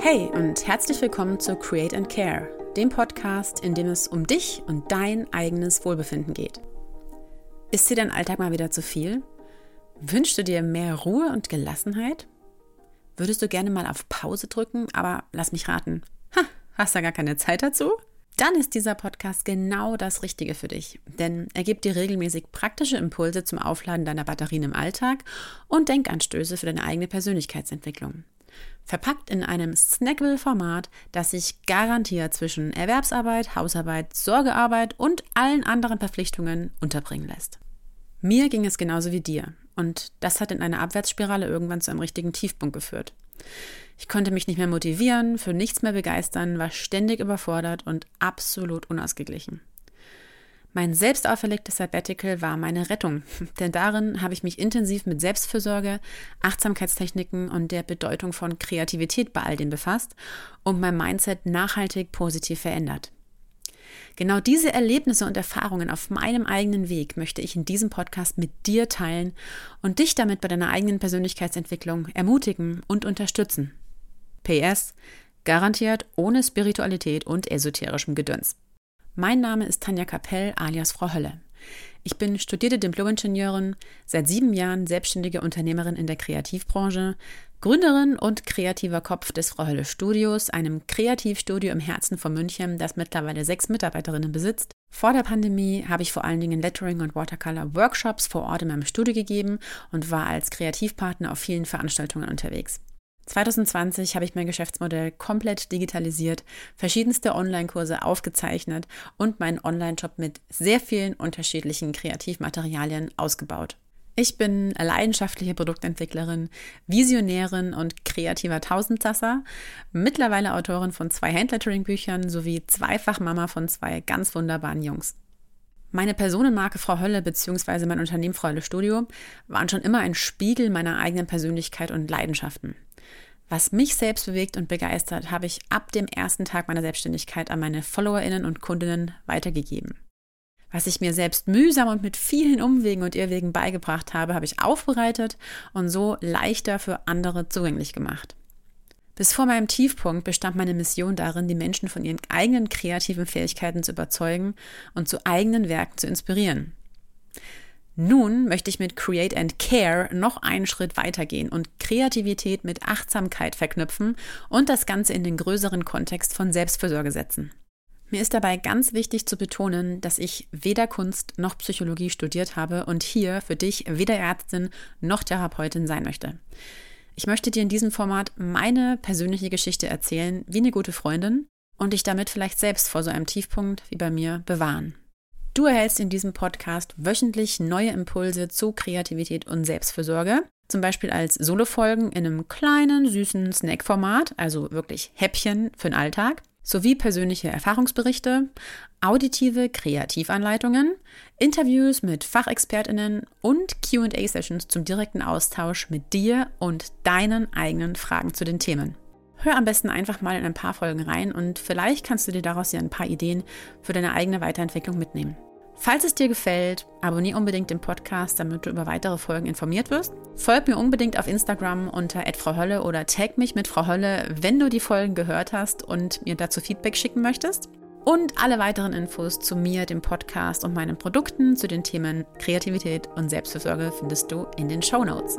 Hey und herzlich willkommen zu Create and Care, dem Podcast, in dem es um dich und dein eigenes Wohlbefinden geht. Ist dir dein Alltag mal wieder zu viel? Wünschst du dir mehr Ruhe und Gelassenheit? Würdest du gerne mal auf Pause drücken, aber lass mich raten. Ha, hast du gar keine Zeit dazu? Dann ist dieser Podcast genau das Richtige für dich, denn er gibt dir regelmäßig praktische Impulse zum Aufladen deiner Batterien im Alltag und Denkanstöße für deine eigene Persönlichkeitsentwicklung. Verpackt in einem Snackable-Format, das sich garantiert zwischen Erwerbsarbeit, Hausarbeit, Sorgearbeit und allen anderen Verpflichtungen unterbringen lässt. Mir ging es genauso wie dir und das hat in einer Abwärtsspirale irgendwann zu einem richtigen Tiefpunkt geführt. Ich konnte mich nicht mehr motivieren, für nichts mehr begeistern, war ständig überfordert und absolut unausgeglichen. Mein selbst auferlegtes Sabbatical war meine Rettung, denn darin habe ich mich intensiv mit Selbstfürsorge, Achtsamkeitstechniken und der Bedeutung von Kreativität bei all dem befasst und mein Mindset nachhaltig positiv verändert. Genau diese Erlebnisse und Erfahrungen auf meinem eigenen Weg möchte ich in diesem Podcast mit dir teilen und dich damit bei deiner eigenen Persönlichkeitsentwicklung ermutigen und unterstützen. PS, garantiert ohne Spiritualität und esoterischem Gedöns. Mein Name ist Tanja Kapell alias Frau Hölle. Ich bin studierte Diplom-Ingenieurin, seit sieben Jahren selbstständige Unternehmerin in der Kreativbranche, Gründerin und kreativer Kopf des Frau Hölle Studios, einem Kreativstudio im Herzen von München, das mittlerweile sechs Mitarbeiterinnen besitzt. Vor der Pandemie habe ich vor allen Dingen Lettering und Watercolor Workshops vor Ort in meinem Studio gegeben und war als Kreativpartner auf vielen Veranstaltungen unterwegs. 2020 habe ich mein Geschäftsmodell komplett digitalisiert, verschiedenste Online-Kurse aufgezeichnet und meinen Online-Shop mit sehr vielen unterschiedlichen Kreativmaterialien ausgebaut. Ich bin leidenschaftliche Produktentwicklerin, Visionärin und kreativer Tausendsasser, mittlerweile Autorin von zwei Handlettering-Büchern sowie zweifach Mama von zwei ganz wunderbaren Jungs. Meine Personenmarke Frau Hölle bzw. mein Unternehmen Frau Hölle Studio waren schon immer ein Spiegel meiner eigenen Persönlichkeit und Leidenschaften. Was mich selbst bewegt und begeistert, habe ich ab dem ersten Tag meiner Selbstständigkeit an meine FollowerInnen und Kundinnen weitergegeben. Was ich mir selbst mühsam und mit vielen Umwegen und Irrwegen beigebracht habe, habe ich aufbereitet und so leichter für andere zugänglich gemacht. Bis vor meinem Tiefpunkt bestand meine Mission darin, die Menschen von ihren eigenen kreativen Fähigkeiten zu überzeugen und zu eigenen Werken zu inspirieren. Nun möchte ich mit Create and Care noch einen Schritt weitergehen und Kreativität mit Achtsamkeit verknüpfen und das Ganze in den größeren Kontext von Selbstfürsorge setzen. Mir ist dabei ganz wichtig zu betonen, dass ich weder Kunst noch Psychologie studiert habe und hier für dich weder Ärztin noch Therapeutin sein möchte. Ich möchte dir in diesem Format meine persönliche Geschichte erzählen, wie eine gute Freundin, und dich damit vielleicht selbst vor so einem Tiefpunkt wie bei mir bewahren. Du erhältst in diesem Podcast wöchentlich neue Impulse zu Kreativität und Selbstfürsorge, zum Beispiel als Solofolgen in einem kleinen, süßen Snack-Format, also wirklich Häppchen für den Alltag sowie persönliche Erfahrungsberichte, auditive Kreativanleitungen, Interviews mit Fachexpertinnen und QA-Sessions zum direkten Austausch mit dir und deinen eigenen Fragen zu den Themen. Hör am besten einfach mal in ein paar Folgen rein und vielleicht kannst du dir daraus ja ein paar Ideen für deine eigene Weiterentwicklung mitnehmen. Falls es dir gefällt, abonniere unbedingt den Podcast, damit du über weitere Folgen informiert wirst. Folg mir unbedingt auf Instagram unter @frauhölle oder tag mich mit Frau Hölle, wenn du die Folgen gehört hast und mir dazu Feedback schicken möchtest. Und alle weiteren Infos zu mir, dem Podcast und meinen Produkten zu den Themen Kreativität und Selbstversorge findest du in den Show Notes.